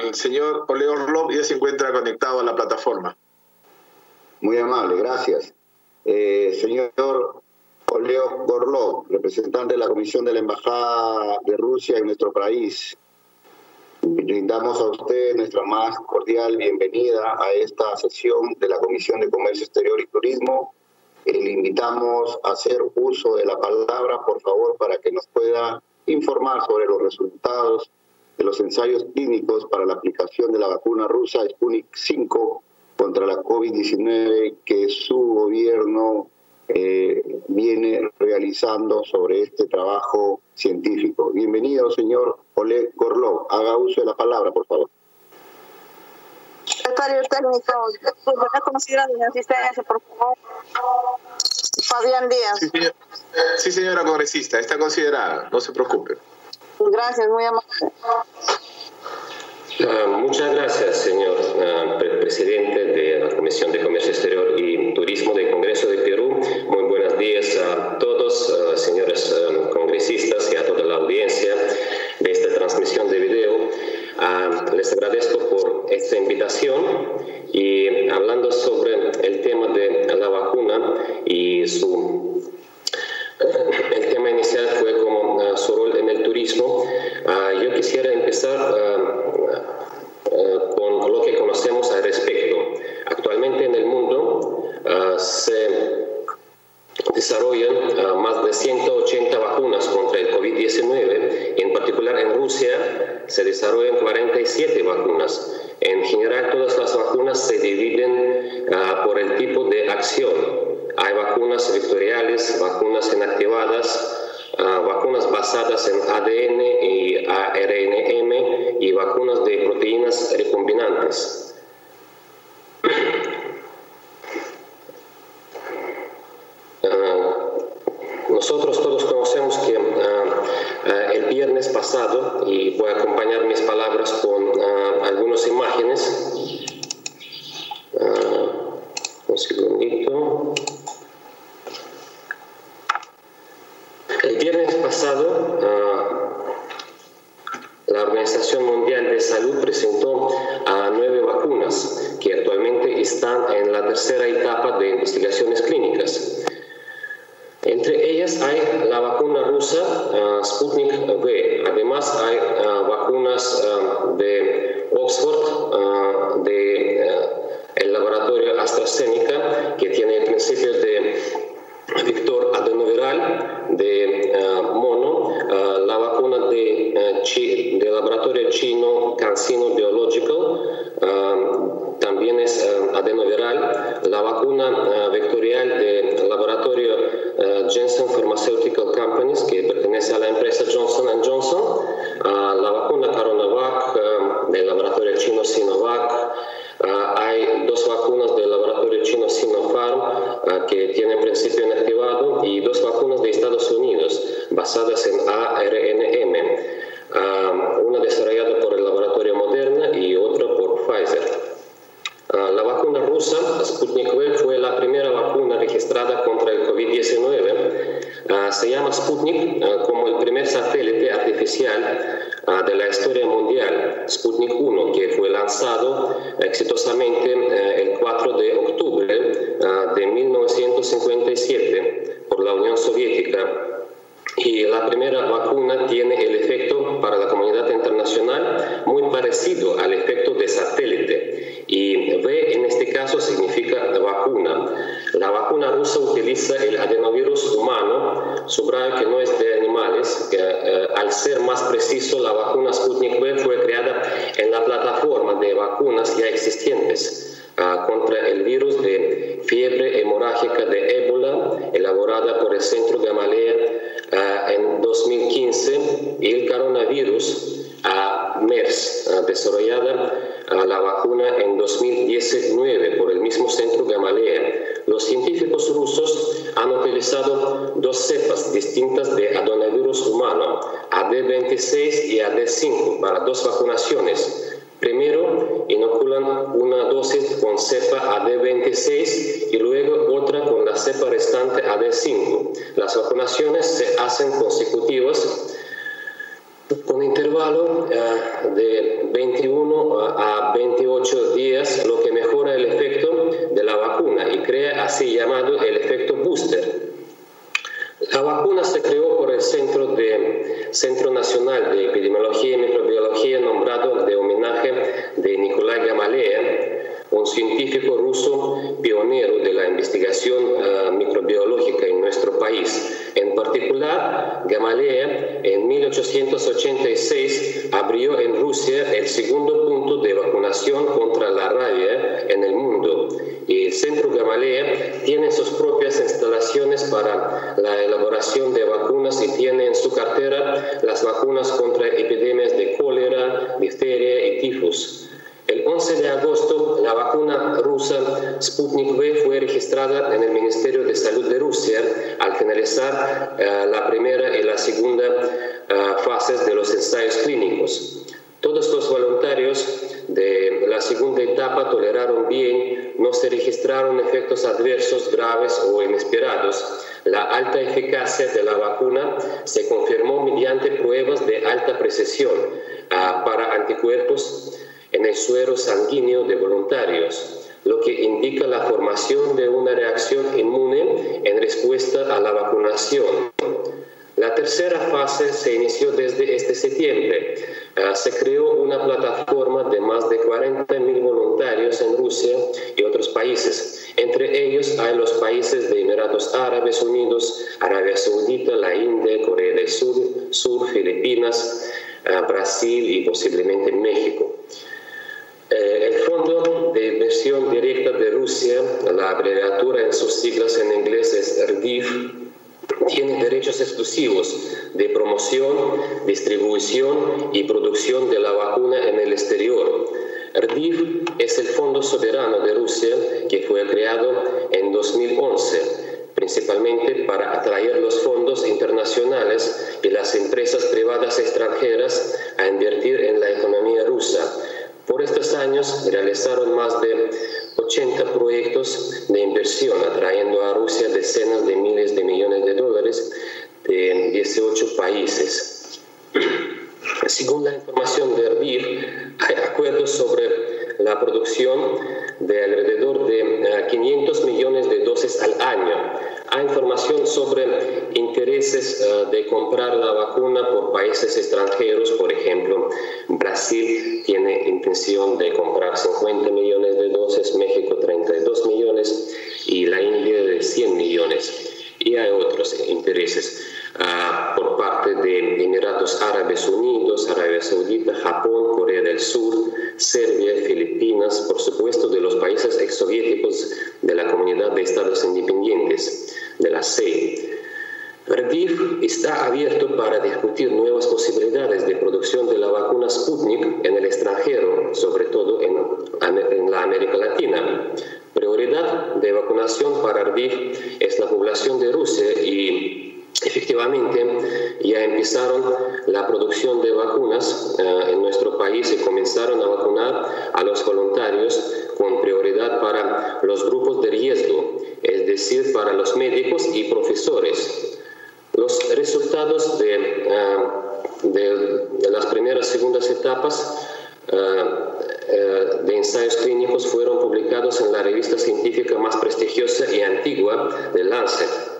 el señor Oleo Orlov ya se encuentra conectado a la plataforma. Muy amable, gracias. Eh, señor Oleo Gorlov, representante de la Comisión de la Embajada de Rusia en nuestro país, brindamos a usted nuestra más cordial bienvenida a esta sesión de la Comisión de Comercio Exterior y Turismo. Eh, le invitamos a hacer uso de la palabra, por favor, para que nos pueda informar sobre los resultados de los ensayos clínicos para la aplicación de la vacuna rusa Sputnik 5 contra la COVID-19 que su gobierno eh, viene realizando sobre este trabajo científico. Bienvenido, señor Oleg Gorlov. Haga uso de la palabra, por favor. Secretario técnico, de asistencia, por favor. Fabián Díaz. Sí, señora congresista, está considerada, no se preocupe. Gracias, muy amable. Ah, muchas gracias, señor ah, presidente de la Comisión de Comercio Exterior y Turismo del Congreso de Perú. Muy buenos días a todos, uh, señores congresistas y a toda la audiencia de esta transmisión de video. les agradezco por esta invitación y hablando sobre el tema de la vacuna y su tercera etapa de investigaciones clínicas. Entre ellas hay la vacuna rusa ah, Sputnik V. Además hay ah, vacunas de Oxford, de el laboratorio AstraZeneca, que tiene el principio de Víctor adenoviral de eh, mono, eh, la vacuna de, eh, de laboratorio chino CanSino Biological, también es adenoviral, la vacuna vectorial de laboratorio Jensen Pharmaceutical Companies, que pertenece a la empresa Johnson Johnson, la vacuna Coronavac del laboratorio chino Sinovac, hay dos vacunas del laboratorio chino Sinopharm que tienen principio inactivado y dos vacunas de Estados Unidos basadas en ARNM, una desarrollada por el laboratorio Moderna y otra por Pfizer. La vacuna rusa Sputnik V fue la primera vacuna registrada contra el COVID-19. Se llama Sputnik como el primer satélite artificial de la historia mundial, Sputnik 1, que fue lanzado exitosamente el 4 de octubre de 1957 por la Unión Soviética y la primera vacuna tiene el efecto para la comunidad internacional muy parecido al efecto de satélite. Significa vacuna. La vacuna rusa utiliza el adenovirus humano, subrayo que no es de animales, eh, al ser más preciso la vacuna Sputnik V fue creada en la plataforma de vacunas ya existentes ah, contra el virus de fiebre hemorrágica de ébola elaborada por el Centro Gamaleya Ah, en 2015 el coronavirus a MERS, desarrollada la vacuna en 2019 por el mismo centro Gamaleya. Los científicos rusos han utilizado dos cepas distintas de adenovirus humano, AD26 y AD5, para dos vacunaciones Primero, inoculan una dosis con cepa AD26 y luego otra con la cepa restante AD5. Las vacunaciones se hacen consecutivas con intervalo eh, de 21 a 28 días, lo que mejora el efecto de la vacuna y crea así llamado el efecto booster. La vacuna se creó por el Centro, de, Centro Nacional de Epidemiología y Microbiología nombrado de homenaje de Nikolai Gamaleya, un científico ruso pionero de la investigación uh, microbiológica en nuestro país. En particular, Gamaleya en 1886 abrió en Rusia el segundo punto de vacunación contra la rabia en el mundo. Y el Centro Gamaleya tiene sus propias instalaciones para la elaboración de vacunas y tiene en su cartera las vacunas contra epidemias de cólera, difteria y tifus. El 11 de agosto, la vacuna rusa Sputnik V fue registrada en el Ministerio de Salud de Rusia al finalizar uh, la primera y la segunda uh, fases de los ensayos clínicos. Todos los voluntarios de la segunda etapa toleraron bien, no se registraron efectos adversos graves o inesperados. La alta eficacia de la vacuna se confirmó mediante pruebas de alta precisión uh, para anticuerpos en el suero sanguíneo de voluntarios, lo que indica la formación de una reacción inmune en respuesta a la vacunación. La tercera fase se inició desde este septiembre. Uh, se creó una plataforma de más de 40.000 voluntarios en Rusia y otros países. Entre ellos hay los países de Emiratos Árabes Unidos, Arabia Saudita, la India, Corea del Sur, Sur Filipinas, uh, Brasil y posiblemente México. Eh, el Fondo de Inversión Directa de Rusia, la abreviatura en sus siglas en inglés es RDIF, tiene derechos exclusivos de promoción, distribución y producción de la vacuna en el exterior. RDIF es el Fondo Soberano de Rusia que fue creado en 2011 principalmente para atraer los fondos internacionales y las empresas privadas extranjeras a invertir en la economía rusa por estos años realizaron más de 80 proyectos de inversión, atrayendo a Rusia decenas de miles de millones de dólares de 18 países. Según la información de Erbil, hay acuerdos sobre la producción de alrededor de 500 eh, millones de dosis al año. Hay información sobre intereses eh, de comprar la vacuna por países extranjeros, por ejemplo, Brasil tiene intención de comprar 50 millones de dosis, México 32 millones y la India de 100 millones. Y hay otros intereses uh, por parte de Emiratos Árabes Unidos, Arabia Saudita, Japón, Corea del Sur, Serbia, Filipinas, por supuesto de los países exsoviéticos de la Comunidad de Estados Independientes, de la CEI. RDIF está abierto para discutir nuevas posibilidades de producción de la vacuna Sputnik en el extranjero, sobre todo en, en la América Latina. Prioridad de vacunación para RDIF es la población de Rusia y Efectivamente, ya empezaron la producción de vacunas eh, en nuestro país y comenzaron a vacunar a los voluntarios con prioridad para los grupos de riesgo, es decir, para los médicos y profesores. Los resultados de, eh, de, las primeras segundas etapas eh, de ensayos clínicos fueron publicados en la revista científica más prestigiosa y antigua de Lancet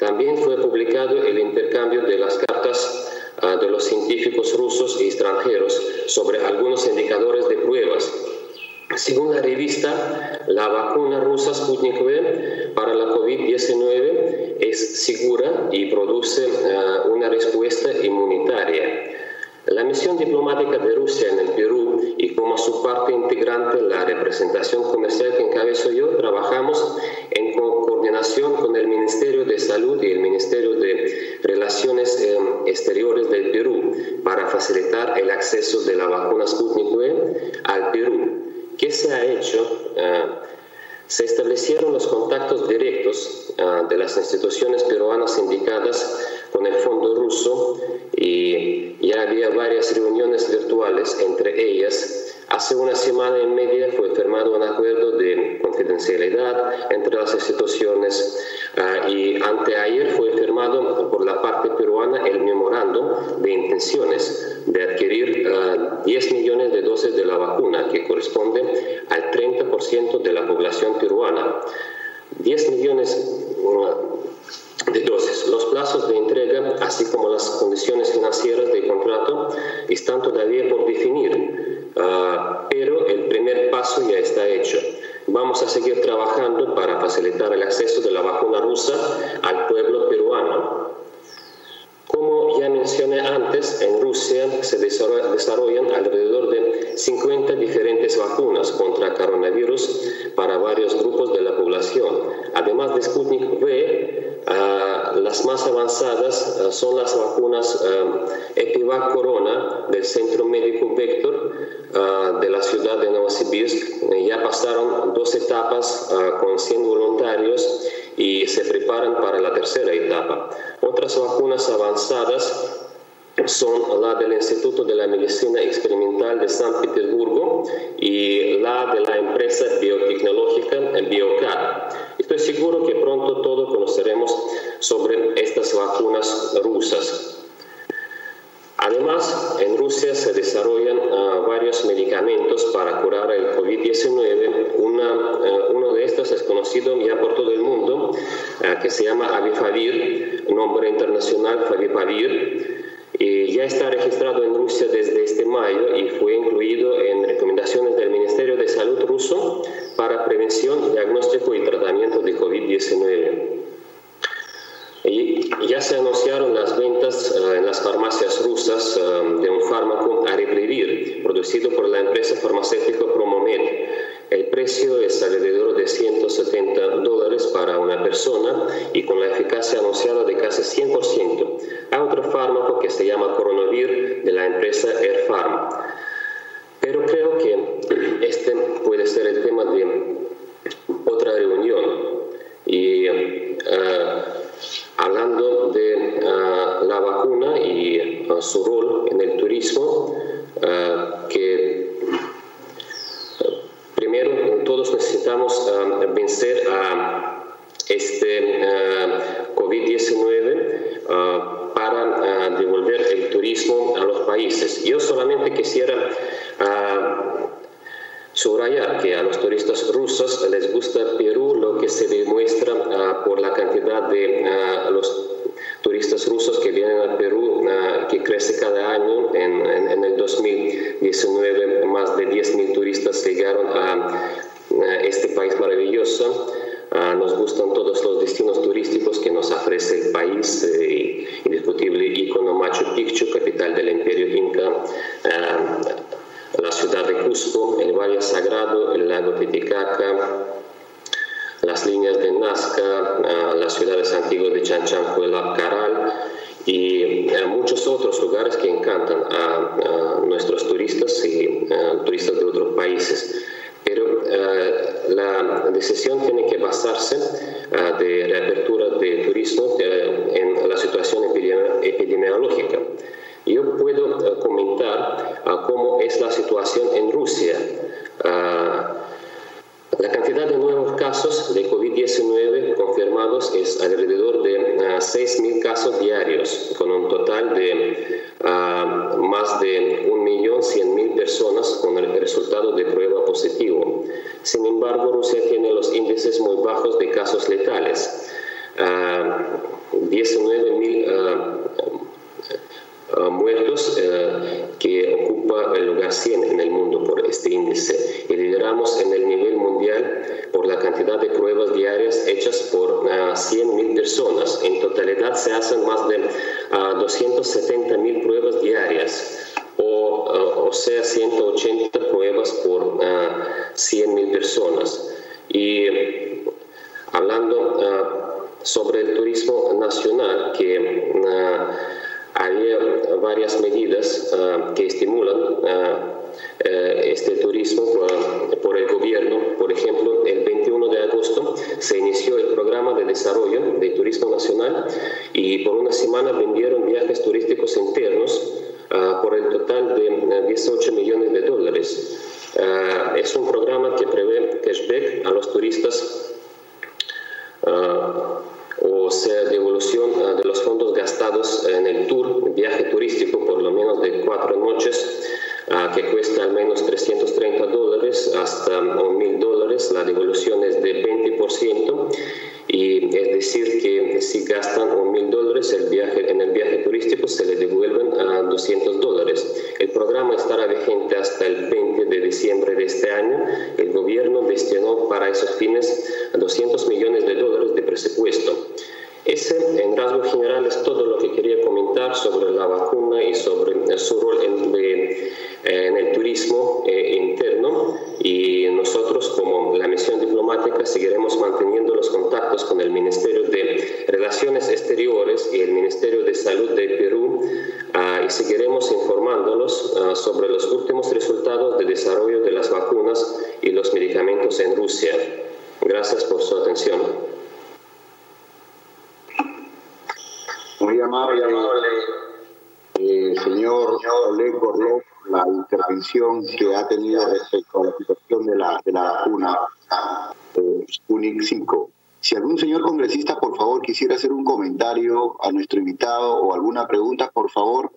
también fue publicado el intercambio de las cartas uh, de los científicos rusos y extranjeros sobre algunos indicadores de pruebas. Según la revista, la vacuna rusa Sputnik V para la COVID-19 es segura y produce uh, una respuesta inmunitaria. La misión diplomática de Rusia en el Perú y como su parte integrante la representación comercial que encabezo yo, trabajamos en coordinación con el Ministerio de Salud y el Ministerio de Relaciones eh, Exteriores del Perú para facilitar el acceso de la vacuna Sputnik V al Perú. ¿Qué se ha hecho? Uh, se establecieron los contactos directos uh, de las instituciones peruanas indicadas con el Fondo Ruso y ya había varias reuniones virtuales, entre ellas Hace una semana y media fue firmado un acuerdo de confidencialidad entre las instituciones uh, y anteayer fue firmado por la parte peruana el memorando de intenciones de adquirir 10 millones de dosis de la vacuna, que corresponde al 30% de la población peruana. 10 millones de dosis. Los plazos de entrega, así como las condiciones financieras del contrato, están todavía por definir, ah, pero el primer paso ya está hecho. Vamos a seguir trabajando para facilitar el acceso de la vacuna rusa al pueblo peruano. Como ya mencioné antes, en Rusia se desarrollan alrededor de 50 diferentes vacunas contra coronavirus para varios grupos de la población. Además de Sputnik V, ah, las más avanzadas ah, son las vacunas uh, Epivac Corona del Centro Médico Vector de la ciudad de Novosibirsk. Ya pasaron dos etapas con 100 voluntarios y se preparan para la tercera etapa. Otras vacunas avanzadas son la del Instituto de la Medicina Experimental de San Petersburgo y la de la empresa biotecnológica Biocat. Estoy seguro que pronto todos conoceremos sobre estas vacunas rusas. Además, en Rusia se desarrollan ah, varios medicamentos para curar el COVID-19. Uh, uno de estos es conocido ya por todo el mundo, uh, que se llama Avifavir, nombre internacional Favipavir. Y ya está registrado en Rusia desde este mayo y fue incluido en recomendaciones del Ministerio de Salud ruso para prevención, diagnóstico y tratamiento de COVID-19. Ya se anunciaron las ventas uh, en las farmacias rusas uh, de un fármaco Aripivir, producido por la empresa farmacéutica Promomed. El precio es alrededor de 170 dólares para una persona y con la eficacia anunciada de casi 100%. Hay otro fármaco que se llama Coronavir de la empresa Airfarm. Pero creo que este puede ser el tema de otra reunión. Y uh, hablando su rol en el turismo, que primero todos necesitamos vencer a este COVID-19 para devolver el turismo a los países. Yo solamente quisiera subrayar que a los turistas rusos les gusta Perú, lo que se demuestra uh, por la cantidad de uh, los turistas rusos que vienen a Perú, uh, que crece cada año. En, en, en el 2019 más de 10.000 turistas llegaron a este país maravilloso. nos gustan todos los destinos turísticos que nos ofrece el país, eh, indiscutible icono Machu Picchu, capital del imperio inca la ciudad de Cusco, el Valle Sagrado, el lago Titicaca, las líneas de Nazca, las ciudades antiguas de Chanchanjuela, Caral y eh, muchos otros lugares que encantan a, nuestros turistas y turistas de otros países. Pero eh, la decisión tiene que basarse uh, de reapertura de turismo en la situación epidemiológica. Yo puedo uh, comentar uh, cómo es la situación en Uh, la cantidad de nuevos casos de COVID-19 confirmados es alrededor de 6.000 casos diarios, con un total de más de 1.100.000 personas con el resultado de prueba positivo. Sin embargo, Rusia tiene los índices muy bajos de casos letales. 19.000 Uh, muertos uh, que ocupa el lugar 100 en el mundo por este índice y lideramos en el nivel mundial por la cantidad de pruebas diarias hechas por uh, 100.000 personas. En totalidad se hacen más de uh, 270.000 pruebas diarias o, o, sea 180 pruebas por 100.000 personas. Y hablando sobre el turismo nacional que hay varias medidas uh, que estimulan uh, este turismo por, el gobierno. Por ejemplo, el 21 de agosto se inició el programa de desarrollo de turismo nacional y por una semana vendieron viajes turísticos internos por el total de 18 millones de dólares. es un programa que prevé cashback a los turistas o sea, gastados en el tour, viaje turístico, por lo menos de cuatro noches, ah, que cuesta al menos 330 dólares hasta 1.000 dólares. La devolución es de 20% y es decir que si gastan un mil dólares el viaje, en el viaje turístico se le devuelven a 200 dólares. El programa estará vigente hasta el 20 de diciembre de este año. El gobierno destinó para esos fines 200 millones de dólares de presupuesto. Ese, en rasgos generales, todo lo que quería comentar sobre la vacuna y sobre su rol en, en el turismo eh, interno. Y nosotros, como la misión diplomática, seguiremos manteniendo los contactos con el Ministerio de Relaciones Exteriores y el Ministerio de Salud de Perú ah, y seguiremos informándolos ah, sobre los últimos resultados de desarrollo de las vacunas y los medicamentos en Rusia. Gracias por su atención. Muy amable, eh, señor Oleg Gorlov, la intervención que ha tenido respecto a la situación de la, de la vacuna eh, 5. Si algún señor congresista, por favor, quisiera hacer un comentario a nuestro invitado o alguna pregunta, por favor.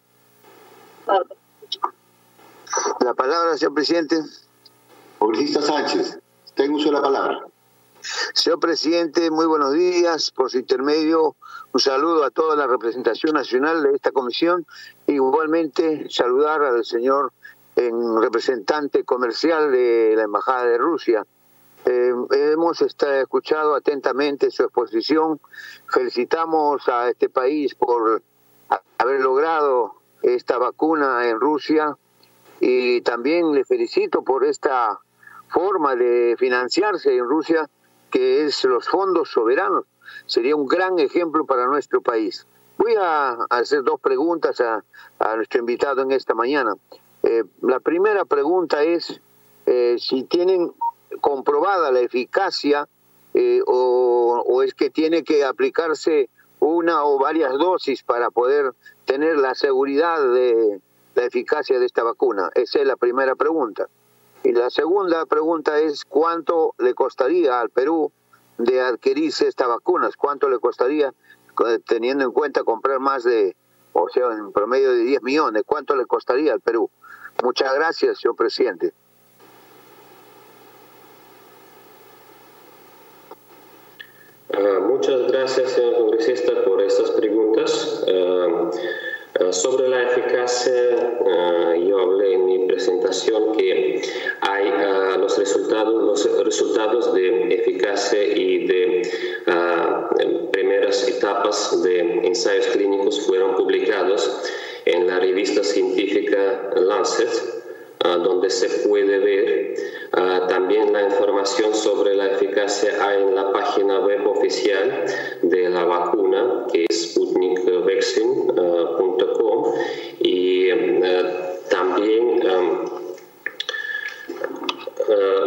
La palabra, señor presidente. Congresista Sánchez, tengo uso de la palabra. Señor presidente, muy buenos días. Por su intermedio, un saludo a toda la representación nacional de esta comisión. Igualmente, saludar al señor representante comercial de la Embajada de Rusia. Eh, hemos escuchado atentamente su exposición. Felicitamos a este país por haber logrado esta vacuna en Rusia y también le felicito por esta forma de financiarse en Rusia que es los fondos soberanos. Sería un gran ejemplo para nuestro país. Voy a hacer dos preguntas a, nuestro invitado en esta mañana. Eh, la primera pregunta es eh, si tienen comprobada la eficacia eh, o, o, es que tiene que aplicarse una o varias dosis para poder tener la seguridad de la eficacia de esta vacuna. Esa es la primera pregunta. Y la segunda pregunta es cuánto le costaría al Perú de adquirirse estas vacunas, cuánto le costaría teniendo en cuenta comprar más de, o sea, en promedio de 10 millones, cuánto le costaría al Perú. Muchas gracias, señor presidente. Ah, muchas gracias, señor congresista, por estas preguntas. Ah, sobre la eficacia, yo hablé en mi presentación que hay los resultados, los resultados de eficacia y de primeras etapas de ensayos clínicos fueron publicados en la revista científica Lancet donde se puede ver uh, también la información sobre la eficacia hay en la página web oficial de la vacuna, que es sputnikvaccine.com, y también um,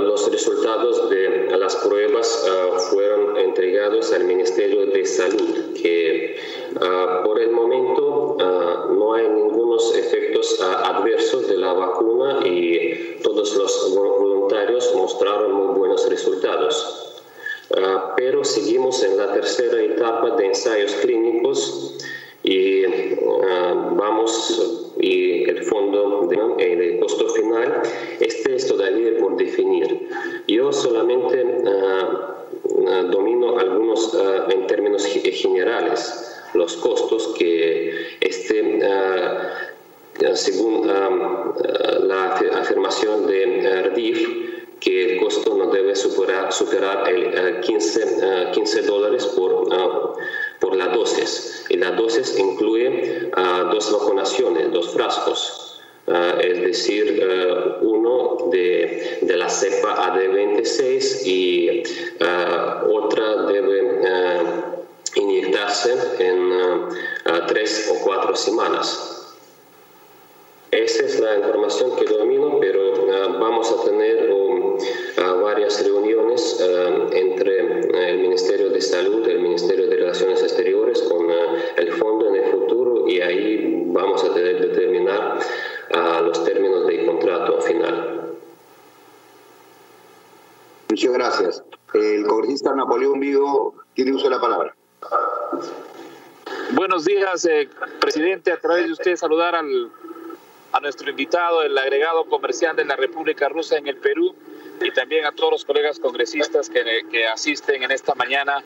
los resultados de las pruebas fueron entregados al Ministerio de Salud, que por el momento no hay ningunos efectos adversos de la vacuna y todos los voluntarios mostraron muy buenos resultados. Ah, pero seguimos en la tercera etapa de ensayos clínicos y ah, vamos y el fondo de, costo final este es todavía por definir yo solamente ah, domino algunos en términos generales los costos que este según la afirmación de RDIF, que el costo no debe superar, superar el 15, 15 dólares por, por la dosis. Y la dosis incluye dos vacunaciones, dos frascos. es decir, uno de, de, la cepa AD26 y otra debe inyectarse en tres o cuatro semanas. Esa es la información que domino, pero ah, vamos a tener um, ah, varias reuniones ah, entre el Ministerio de Salud, el Ministerio de Relaciones Exteriores con el fondo en el futuro y ahí vamos a tener que determinar los términos del contrato final. Muchas gracias. El congresista Napoleón Vigo tiene uso de la palabra. Buenos días, eh, presidente. A través de usted saludar al, a nuestro invitado, el agregado comercial de la República Rusa en el Perú, y también a todos los colegas congresistas que, que, asisten en esta mañana,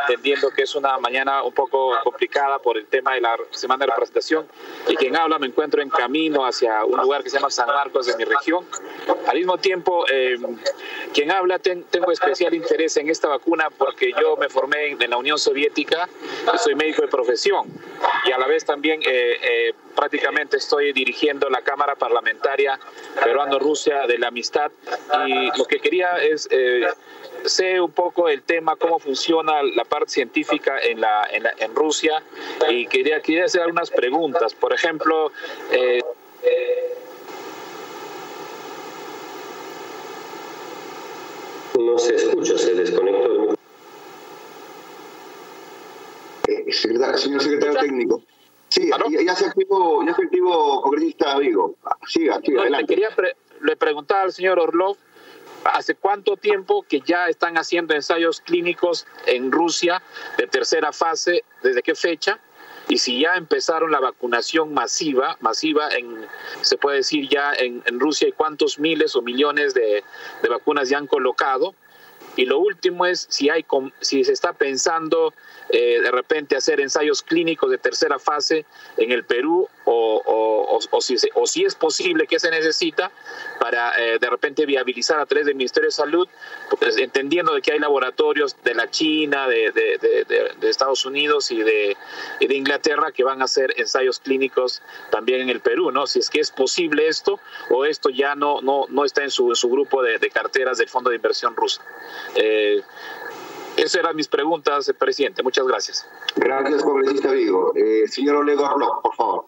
entendiendo que es una mañana un poco complicada por el tema de la semana de representación. Y quien habla, me encuentro en camino hacia un lugar que se llama San Marcos de mi región. Al mismo tiempo, eh, quien habla, tengo especial interés en esta vacuna porque yo me formé en, la Unión Soviética, soy médico de profesión y a la vez también eh, eh, prácticamente estoy dirigiendo la Cámara Parlamentaria Peruano-Rusia de la Amistad y lo que quería es eh, sé un poco el tema, cómo funciona la parte científica en, la, en, Rusia y quería, quería hacer algunas preguntas. Por ejemplo, eh, no se escucha, se desconectó el micrófono. Eh, señor secretario técnico. Sí, ya, se activó, ya se activó congresista Vigo. Siga, siga, adelante. Le quería le preguntar al señor Orlov ¿Hace cuánto tiempo que ya están haciendo ensayos clínicos en Rusia de tercera fase? ¿Desde qué fecha? Y si ya empezaron la vacunación masiva, masiva en, se puede decir ya en, Rusia, ¿y cuántos miles o millones de, de vacunas ya han colocado? Y lo último es si, hay, si se está pensando eh, de repente hacer ensayos clínicos de tercera fase en el Perú o, o, si, o si, es posible que se necesita para eh, de repente viabilizar a través del Ministerio de Salud, pues, entendiendo de que hay laboratorios de la China, de, de, Estados Unidos y de, Inglaterra que van a hacer ensayos clínicos también en el Perú, ¿no? Si es que es posible esto o esto ya no, no, no está en su, su grupo de, carteras del Fondo de Inversión rusa. Eh, esas eran mis preguntas, presidente. Muchas gracias. Gracias, congresista Vigo. Eh, señor Olego Arlo, por favor.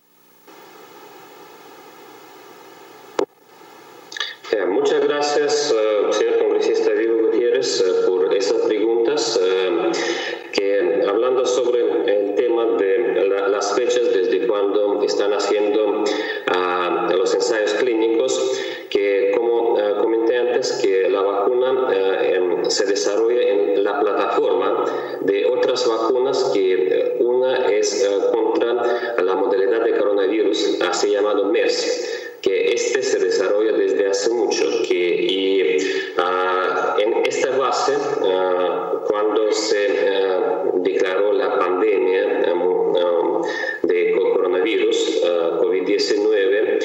muchas gracias, uh, señor congresista Vigo Gutiérrez, uh, por esas preguntas. Uh, que hablando sobre el tema de las fechas desde cuando están haciendo los ensayos clínicos, antes, que la vacuna se desarrolla en la plataforma de otras vacunas que eh, una es eh, contra la modalidad de coronavirus, así llamado MERS que este se desarrolla desde hace mucho que, y ah, en esta base, ah, cuando se ah, declaró la pandemia de coronavirus, COVID-19,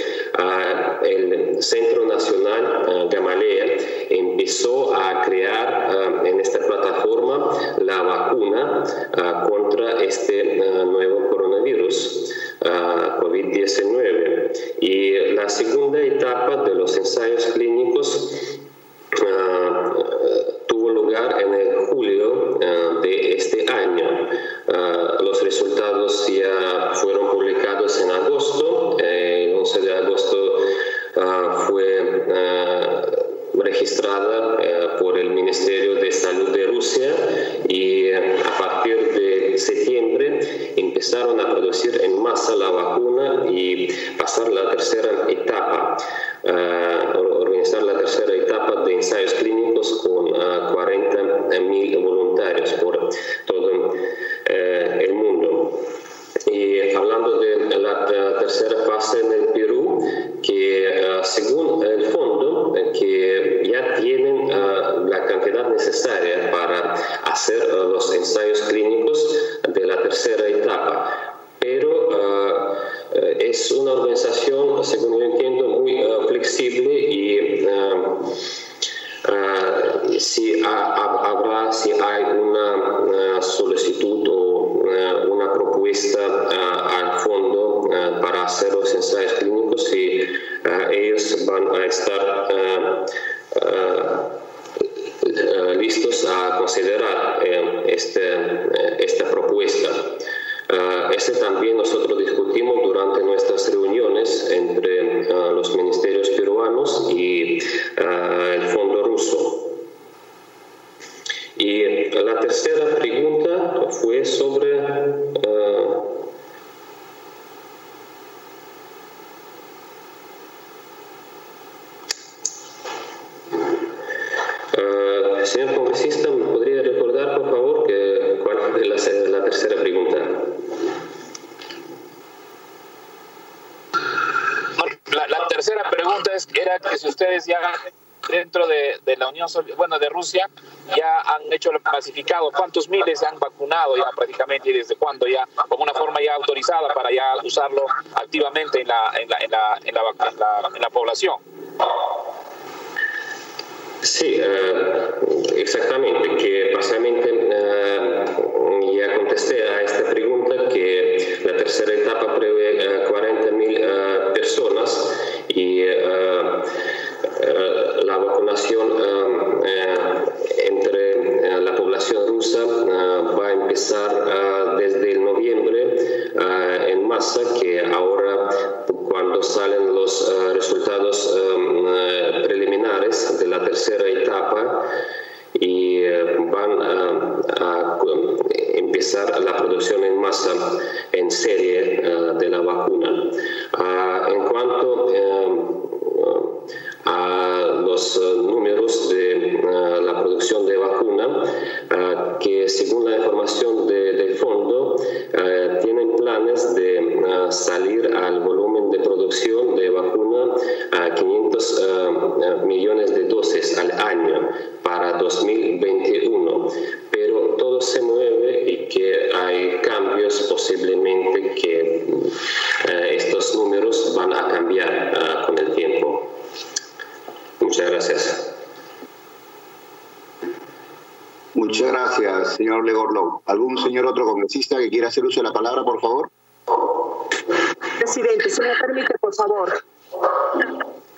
el Centro Nacional Gamaleya empezó a crear en esta plataforma la vacuna contra este nuevo coronavirus, COVID-19. Y la segunda etapa de los ensayos clínicos tuvo lugar en el julio de este año. los resultados ya dentro de, la Unión bueno, de Rusia, ya han hecho el clasificado, cuántos miles se han vacunado ya prácticamente y desde cuándo ya, como una forma ya autorizada para ya usarlo activamente en la, en la, en la, en la, en la población. Sí, eh, exactamente, que básicamente eh, ya contesté a esta pregunta que la tercera etapa prevé 40.000 eh, personas y la vacunación entre la población rusa va a empezar desde el noviembre en masa, que ahora cuando salen los resultados preliminares de la tercera etapa y eh, van a, empezar la producción en masa en serie eh, de la vacuna. Ah, en cuanto eh, a los números de la producción de vacuna, que según la información de, del fondo, tienen planes de salir al volumen de producción de vacuna a 500 millones de dosis al año para 2021, pero todo se mueve y que hay cambios posiblemente que eh, estos números van a cambiar uh, con el tiempo. Muchas gracias. Muchas gracias, ¿Algún señor otro congresista que quiera hacer uso de la palabra, por favor? Presidente, si me permite, por favor.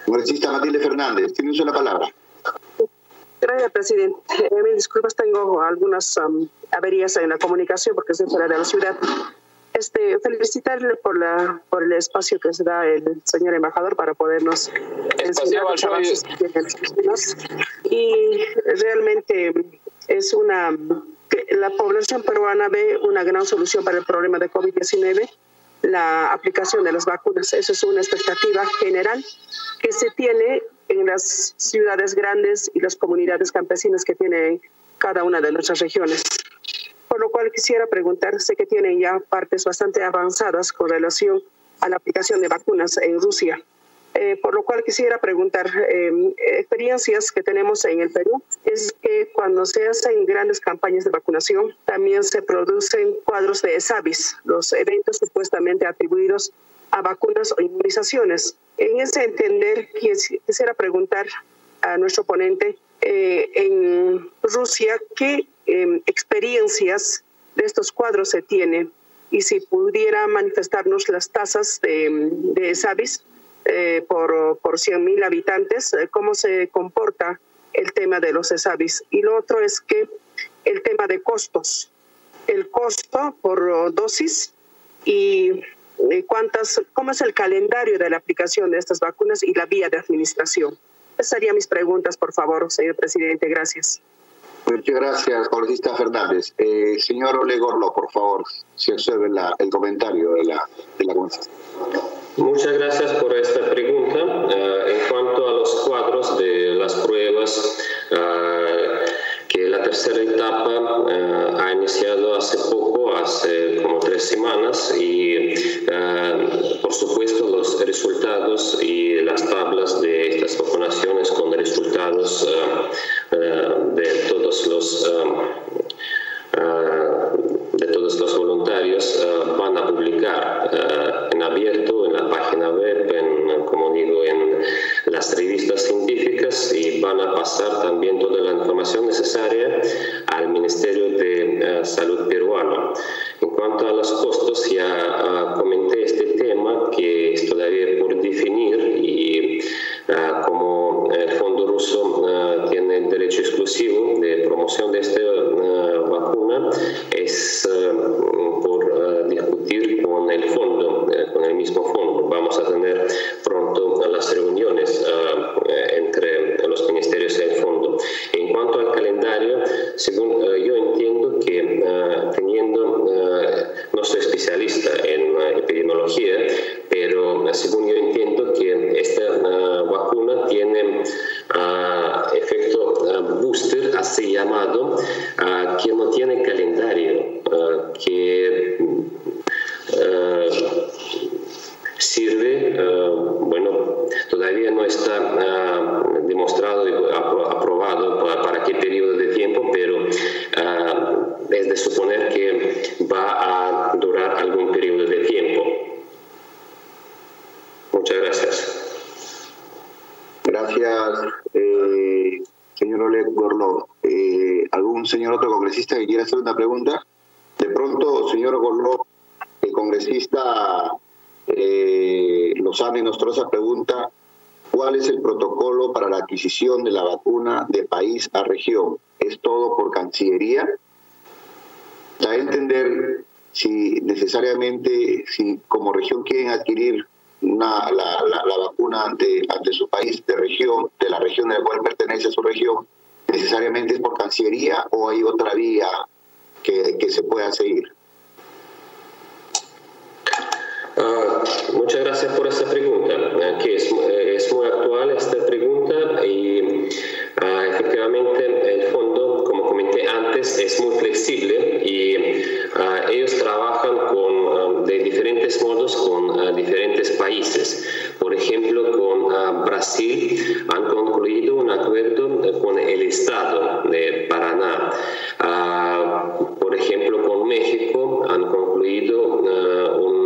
Congresista Matilde Fernández, tiene uso de la palabra. Gracias, presidente. Eh, mis disculpas, tengo algunas averías en la comunicación porque estoy fuera de la ciudad. Este, felicitarle por, la, por el espacio que se da el señor embajador para podernos enseñar los avances que Y realmente es una... La población peruana ve una gran solución para el problema de COVID-19 la aplicación de las vacunas. Esa es una expectativa general que se tiene en las ciudades grandes y las comunidades campesinas que tienen cada una de nuestras regiones. Por lo cual quisiera preguntar, sé que tienen ya partes bastante avanzadas con relación a la aplicación de vacunas en Rusia. Eh, por lo cual quisiera preguntar, em, experiencias que tenemos en el Perú es que cuando se hacen grandes campañas de vacunación, también se producen cuadros de ESAVIS, los eventos supuestamente atribuidos a vacunas o inmunizaciones. En ese entender, quisiera preguntar a nuestro ponente eh, en Rusia qué em, experiencias de estos cuadros se tiene y si pudiera manifestarnos las tasas de, de SAVIS eh, por, por 100.000 habitantes, eh, cómo se comporta el tema de los SAVIS. Y lo otro es que el tema de costos, el costo por dosis y cuántas, cómo es el calendario de la aplicación de estas vacunas y la vía de administración. Esas serían mis preguntas, por favor, señor presidente. Gracias. Muchas gracias, congresista Fernández. Eh, señor Olegorlo, por favor, si observe el comentario de la, de la Muchas gracias por esta pregunta. Eh, en cuanto a los cuadros de las pruebas, uh, una pregunta? De pronto, señor Gorlov, el congresista eh, Lozano nos trae esa pregunta. ¿Cuál es el protocolo para la adquisición de la vacuna de país a región? ¿Es todo por Cancillería? Da entender si necesariamente, si como región quieren adquirir una, la, la, vacuna ante, ante su país de región, de la región a la cual pertenece a su región, necesariamente es por Cancillería o hay otra se pueda seguir? Uh, muchas gracias por esta pregunta, que es, es, muy actual esta pregunta y uh, efectivamente el fondo, como comenté antes, es muy flexible y uh, ellos trabajan con, de diferentes modos con diferentes países. Por ejemplo, con Brasil han concluido un acuerdo con el Estado de Paraná. por ejemplo, con México han concluido un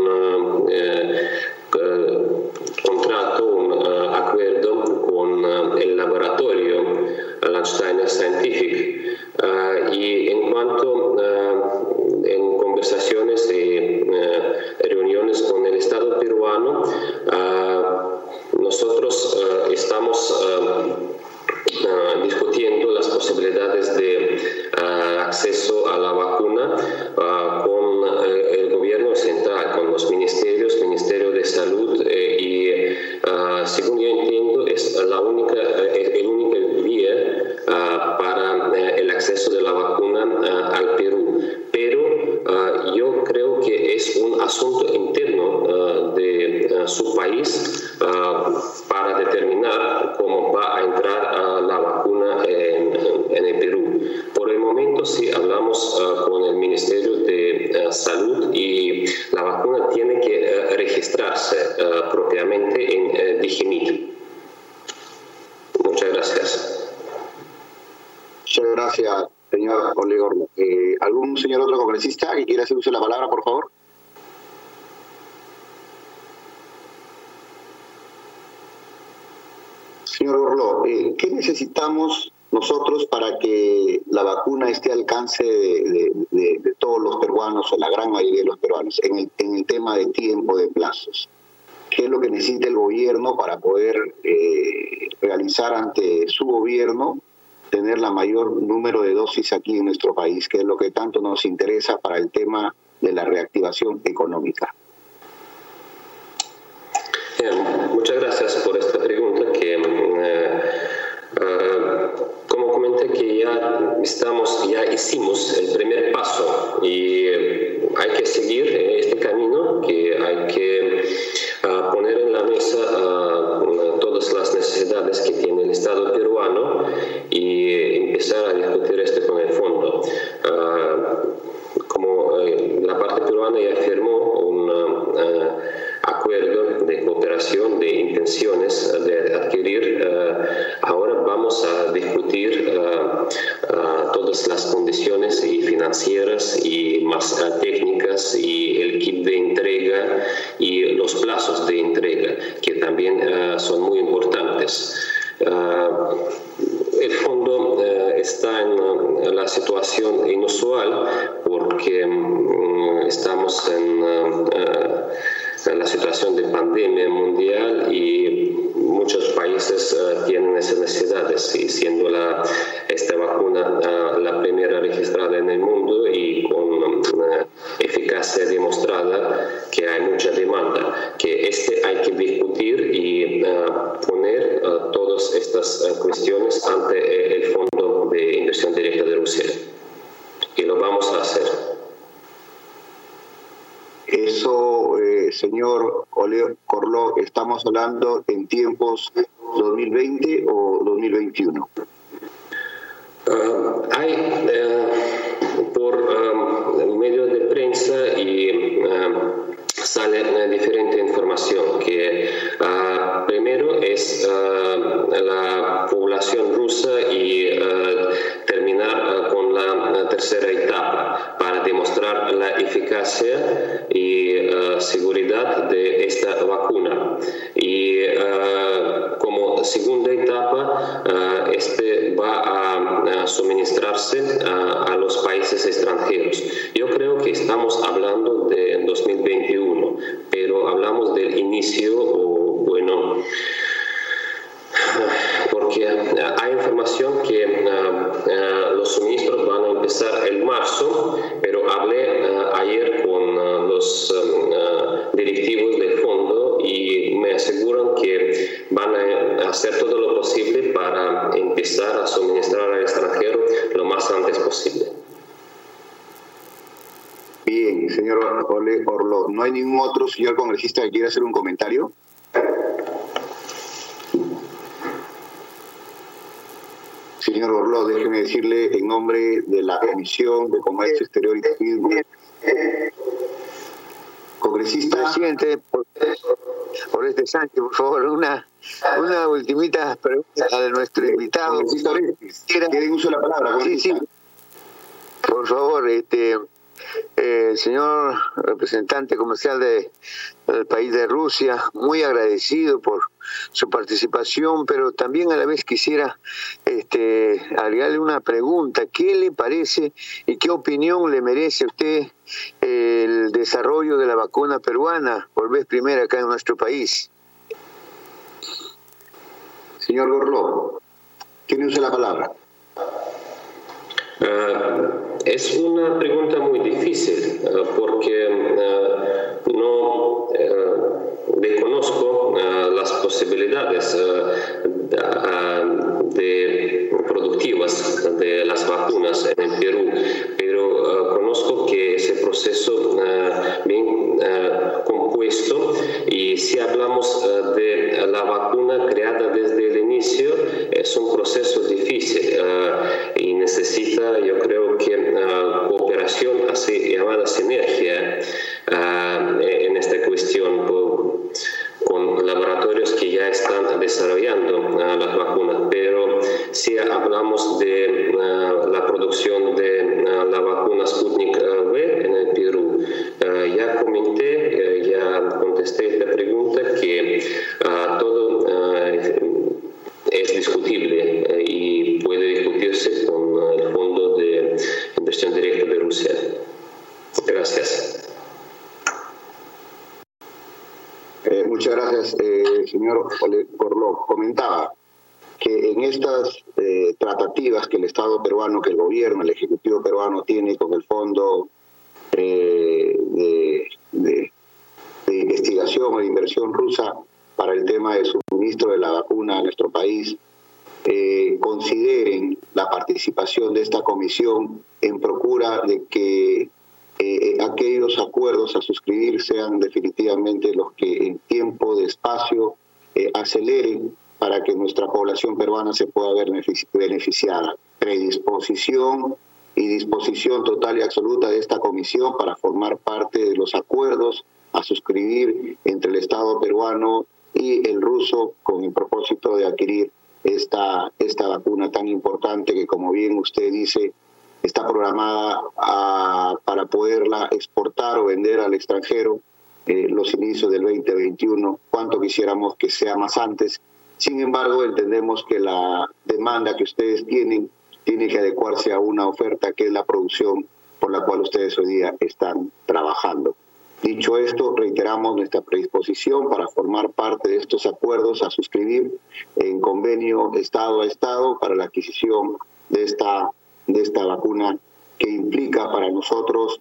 eh, contrato, un uh, acuerdo con uh, el laboratorio Landsteiner Scientific y en cuanto en conversaciones y reuniones con el Estado peruano, nosotros estamos discutiendo las posibilidades de acceso a la vacuna con el gobierno central, con los ministerios, Ministerio de Salud eh, y según yo entiendo es la única, el única vía para eh, el acceso de la vacuna al Perú. Pero yo creo que es un asunto interno de su país para determinar cómo va a entrar la vacuna en, en, el Perú. Por el momento sí hablamos con el Ministerio de Salud y la vacuna tiene que registrarse propiamente en Digimit. Muchas gracias. Muchas gracias, señor Oligor. Eh, ¿Algún señor otro congresista que quiera hacer uso de la palabra, por favor? Señor Gorlo, eh, ¿qué necesitamos nosotros para que la vacuna esté al alcance de, de, de, todos los peruanos, o la gran mayoría de los peruanos, en el, en el tema de tiempo, de plazos? ¿Qué es lo que necesita el gobierno para poder eh, realizar ante su gobierno tener la mayor número de dosis aquí en nuestro país, que es lo que tanto nos interesa para el tema de la reactivación económica? Bien, muchas gracias por esta pregunta que eh, uh, como comenté que estamos ya hicimos el primer paso y hay que seguir este camino que hay que uh, poner en la mesa uh, todas las necesidades que tiene el Estado peruano y empezar a discutir esto con el fondo. Como eh, la parte peruana ya firmó un acuerdo de cooperación de intenciones de adquirir, uh, ahora vamos a discutir uh, todas las condiciones y financieras y más técnicas y el kit de entrega y los plazos de entrega, que también son muy importantes. el fondo está en la situación inusual porque um, estamos en, en, la situación de pandemia mundial y muchos países uh, tienen esas necesidades y siendo la, esta vacuna uh, la primera registrada en el mundo y con eficacia demostrada que hay mucha demanda, que este hay que discutir y poner todas estas cuestiones ante el Fondo de Inversión Directa de Rusia y lo vamos a hacer. Eso, eh, señor Oleo Corló, ¿estamos hablando en tiempos 2020 o 2021? Uh, hay uh, por um, medios de prensa y uh, sale diferente información que primero es la población rusa y terminar con la tercera etapa demostrar eficacia y seguridad de esta vacuna. Y como segunda etapa, este va a, suministrarse a, los países extranjeros. Yo creo que estamos hablando de 2021, pero hablamos del inicio o bueno porque hay información que los suministros van a empezar en marzo, pero hablé ah, ayer con los directivos del fondo y me aseguran que van a hacer todo lo posible para empezar a suministrar al extranjero lo más antes posible. Bien, señor Orlo, ¿no hay ningún otro señor congresista que quiera hacer un comentario? Señor Orló, déjeme decirle en nombre de la Comisión de Comercio Exterior y Turismo, congresista. Presidente, por, este Sánchez, por favor, una, una ultimita pregunta de nuestro invitado. Congresista ¿quieren uso la palabra? Sí, sí. Por favor, este eh, señor representante comercial de, del país de Rusia, muy agradecido por su participación, pero también a la vez quisiera este, agregarle una pregunta. ¿Qué le parece y qué opinión le merece a usted el desarrollo de la vacuna peruana por vez primera acá en nuestro país? Señor Gorló, tiene usted la palabra. Uh, es una pregunta muy difícil uh, porque uh, no desconozco las posibilidades de productivas de las vacunas en el Perú, pero conozco que ese proceso bien compuesto y si hablamos de la vacuna creada desde el inicio es un proceso difícil y necesita yo creo que cooperación así llamada sinergia en esta cuestión con laboratorios que ya están desarrollando las vacunas. Pero si hablamos de la producción de la vacuna Sputnik V en el Perú, ya comenté, ya contesté esta pregunta que todo es discutible y puede discutirse con el Fondo de Inversión Directa de Rusia. Gracias. Eh, muchas gracias, eh, señor Corló. Comentaba que en estas eh, tratativas que el Estado peruano, que el gobierno, el Ejecutivo peruano tiene con el Fondo de, de, Investigación o de Inversión Rusa para el tema del suministro de la vacuna a nuestro país, consideren la participación de esta comisión en procura de que eh, aquellos acuerdos a suscribir sean definitivamente los que en tiempo de espacio eh, aceleren para que nuestra población peruana se pueda ver beneficiada. Predisposición y disposición total y absoluta de esta comisión para formar parte de los acuerdos a suscribir entre el Estado peruano y el ruso con el propósito de adquirir esta, esta vacuna tan importante que, como bien usted dice, está programada para poderla exportar o vender al extranjero eh, los inicios del 2021, cuanto quisiéramos que sea más antes. Sin embargo, entendemos que la demanda que ustedes tienen tiene que adecuarse a una oferta que es la producción por la cual ustedes hoy día están trabajando. Dicho esto, reiteramos nuestra predisposición para formar parte de estos acuerdos a suscribir en convenio Estado a Estado para la adquisición de esta de esta vacuna que implica para nosotros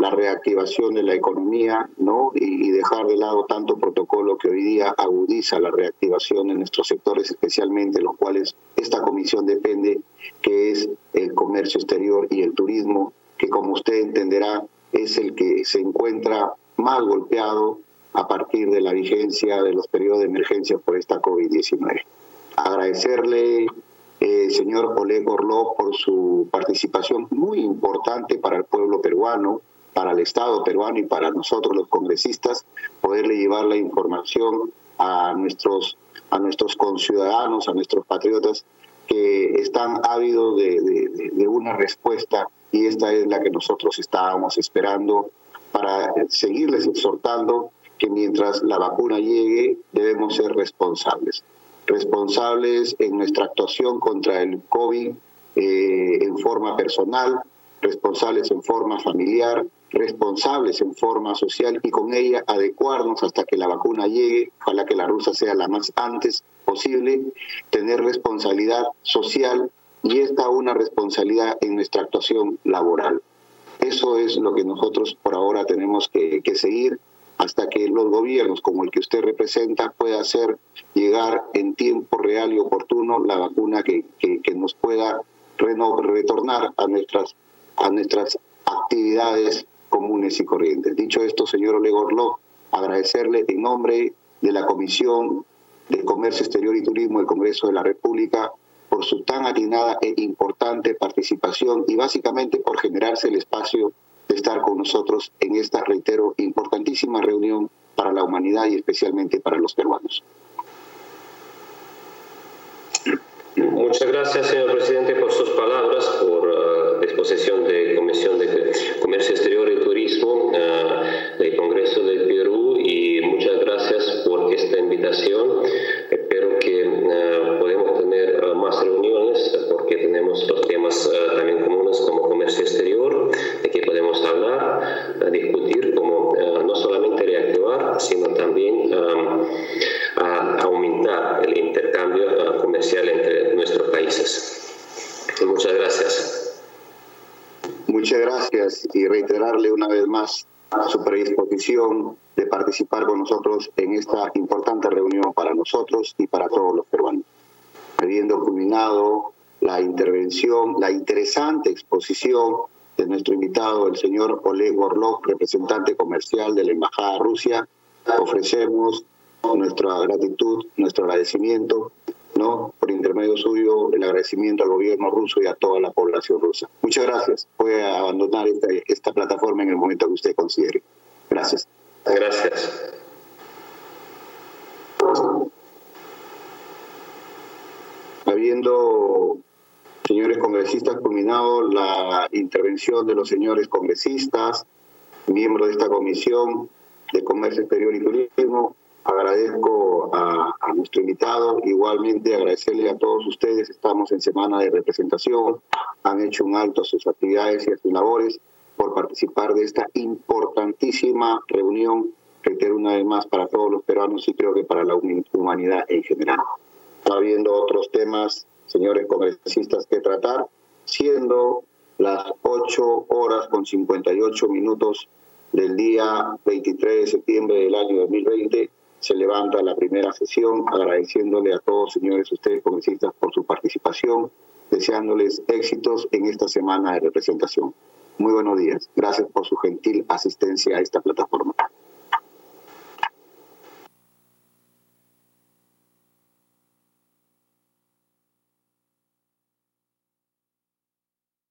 la reactivación de la economía ¿no? y, dejar de lado tanto protocolo que hoy día agudiza la reactivación en nuestros sectores, especialmente los cuales esta comisión depende, que es el comercio exterior y el turismo, que como usted entenderá es el que se encuentra más golpeado a partir de la vigencia de los periodos de emergencia por esta COVID-19. Agradecerle eh, señor Oleg Orlov por su participación muy importante para el pueblo peruano, para el Estado peruano y para nosotros los congresistas, poderle llevar la información a nuestros, a nuestros conciudadanos, a nuestros patriotas que están ávidos de, de, una respuesta y esta es la que nosotros estábamos esperando para seguirles exhortando que mientras la vacuna llegue debemos ser responsables. Responsables en nuestra actuación contra el COVID eh, en forma personal, responsables en forma familiar, responsables en forma social y con ella adecuarnos hasta que la vacuna llegue, ojalá que la rusa sea la más antes posible, tener responsabilidad social y esta una responsabilidad en nuestra actuación laboral. Eso es lo que nosotros por ahora tenemos que, seguir hasta que los gobiernos como el que usted representa pueda hacer llegar en tiempo real y oportuno la vacuna que, que, nos pueda retornar a nuestras, a nuestras actividades comunes y corrientes. Dicho esto, señor Olegorlo, agradecerle en nombre de la Comisión de Comercio Exterior y Turismo del Congreso de la República por su tan atinada e importante participación y básicamente por generarse el espacio de estar con nosotros en esta, reitero, importantísima reunión para la humanidad y especialmente para los peruanos. Muchas gracias, señor presidente, por sus palabras, por uh, disposición de Comisión de Comercio Exterior y Turismo uh, del Congreso del Perú y muchas gracias por esta invitación. Espero que uh, podamos tener más reuniones porque tenemos los temas también comunes como comercio exterior, de que podemos hablar, discutir cómo no solamente reactivar, sino también um, aumentar el intercambio comercial entre nuestros países. Muchas gracias. Muchas gracias y reiterarle una vez más su predisposición de participar con nosotros en esta importante reunión para nosotros y para todos los peruanos. Habiendo culminado la intervención, la interesante exposición de nuestro invitado, el señor Oleg Orlov, representante comercial de la Embajada de Rusia, ofrecemos nuestra gratitud, nuestro agradecimiento ¿no? Por intermedio suyo, el agradecimiento al gobierno ruso y a toda la población rusa. Muchas gracias. Puede abandonar esta, esta plataforma en el momento que usted considere. Gracias. Gracias. Habiendo, señores congresistas, culminado la intervención de los señores congresistas, miembros de esta comisión de Comercio Exterior y Turismo, Agradezco a, nuestro invitado, igualmente agradecerle a todos ustedes, estamos en semana de representación, han hecho un alto a sus actividades y a sus labores por participar de esta importantísima reunión, reitero una vez más, para todos los peruanos y creo que para la humanidad en general. Está habiendo otros temas, señores congresistas, que tratar, siendo las 8 horas con 58 minutos del día 23 de septiembre del año 2020 se levanta la primera sesión agradeciéndole a todos, señores, ustedes congresistas, por su participación, deseándoles éxitos en esta semana de representación. Muy buenos días. Gracias por su gentil asistencia a esta plataforma.